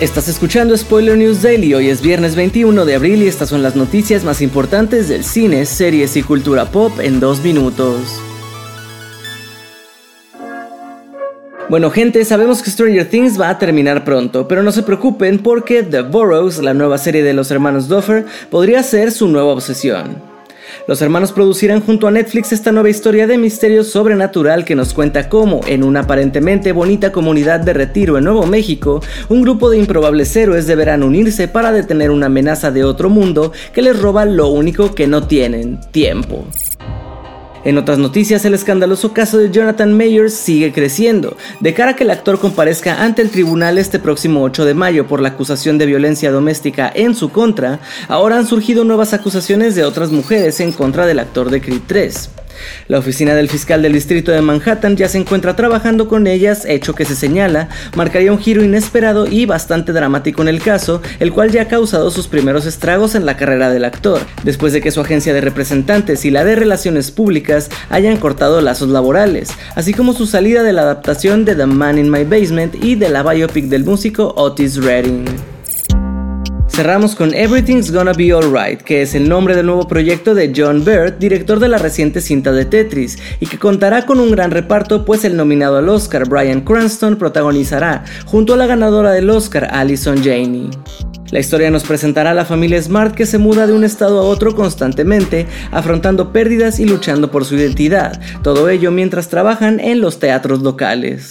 Estás escuchando Spoiler News Daily, hoy es viernes 21 de abril y estas son las noticias más importantes del cine, series y cultura pop en dos minutos. Bueno gente, sabemos que Stranger Things va a terminar pronto, pero no se preocupen porque The Burrows, la nueva serie de los hermanos Duffer, podría ser su nueva obsesión. Los hermanos producirán junto a Netflix esta nueva historia de misterio sobrenatural que nos cuenta cómo, en una aparentemente bonita comunidad de retiro en Nuevo México, un grupo de improbables héroes deberán unirse para detener una amenaza de otro mundo que les roba lo único que no tienen, tiempo. En otras noticias, el escandaloso caso de Jonathan Mayers sigue creciendo, de cara a que el actor comparezca ante el tribunal este próximo 8 de mayo por la acusación de violencia doméstica en su contra, ahora han surgido nuevas acusaciones de otras mujeres en contra del actor de Creed 3. La oficina del fiscal del distrito de Manhattan ya se encuentra trabajando con ellas, hecho que se señala marcaría un giro inesperado y bastante dramático en el caso, el cual ya ha causado sus primeros estragos en la carrera del actor, después de que su agencia de representantes y la de relaciones públicas hayan cortado lazos laborales, así como su salida de la adaptación de The Man in My Basement y de la biopic del músico Otis Redding. Cerramos con Everything's Gonna Be Alright, que es el nombre del nuevo proyecto de John Bird, director de la reciente cinta de Tetris, y que contará con un gran reparto, pues el nominado al Oscar Brian Cranston protagonizará, junto a la ganadora del Oscar Alison Janey. La historia nos presentará a la familia Smart que se muda de un estado a otro constantemente, afrontando pérdidas y luchando por su identidad, todo ello mientras trabajan en los teatros locales.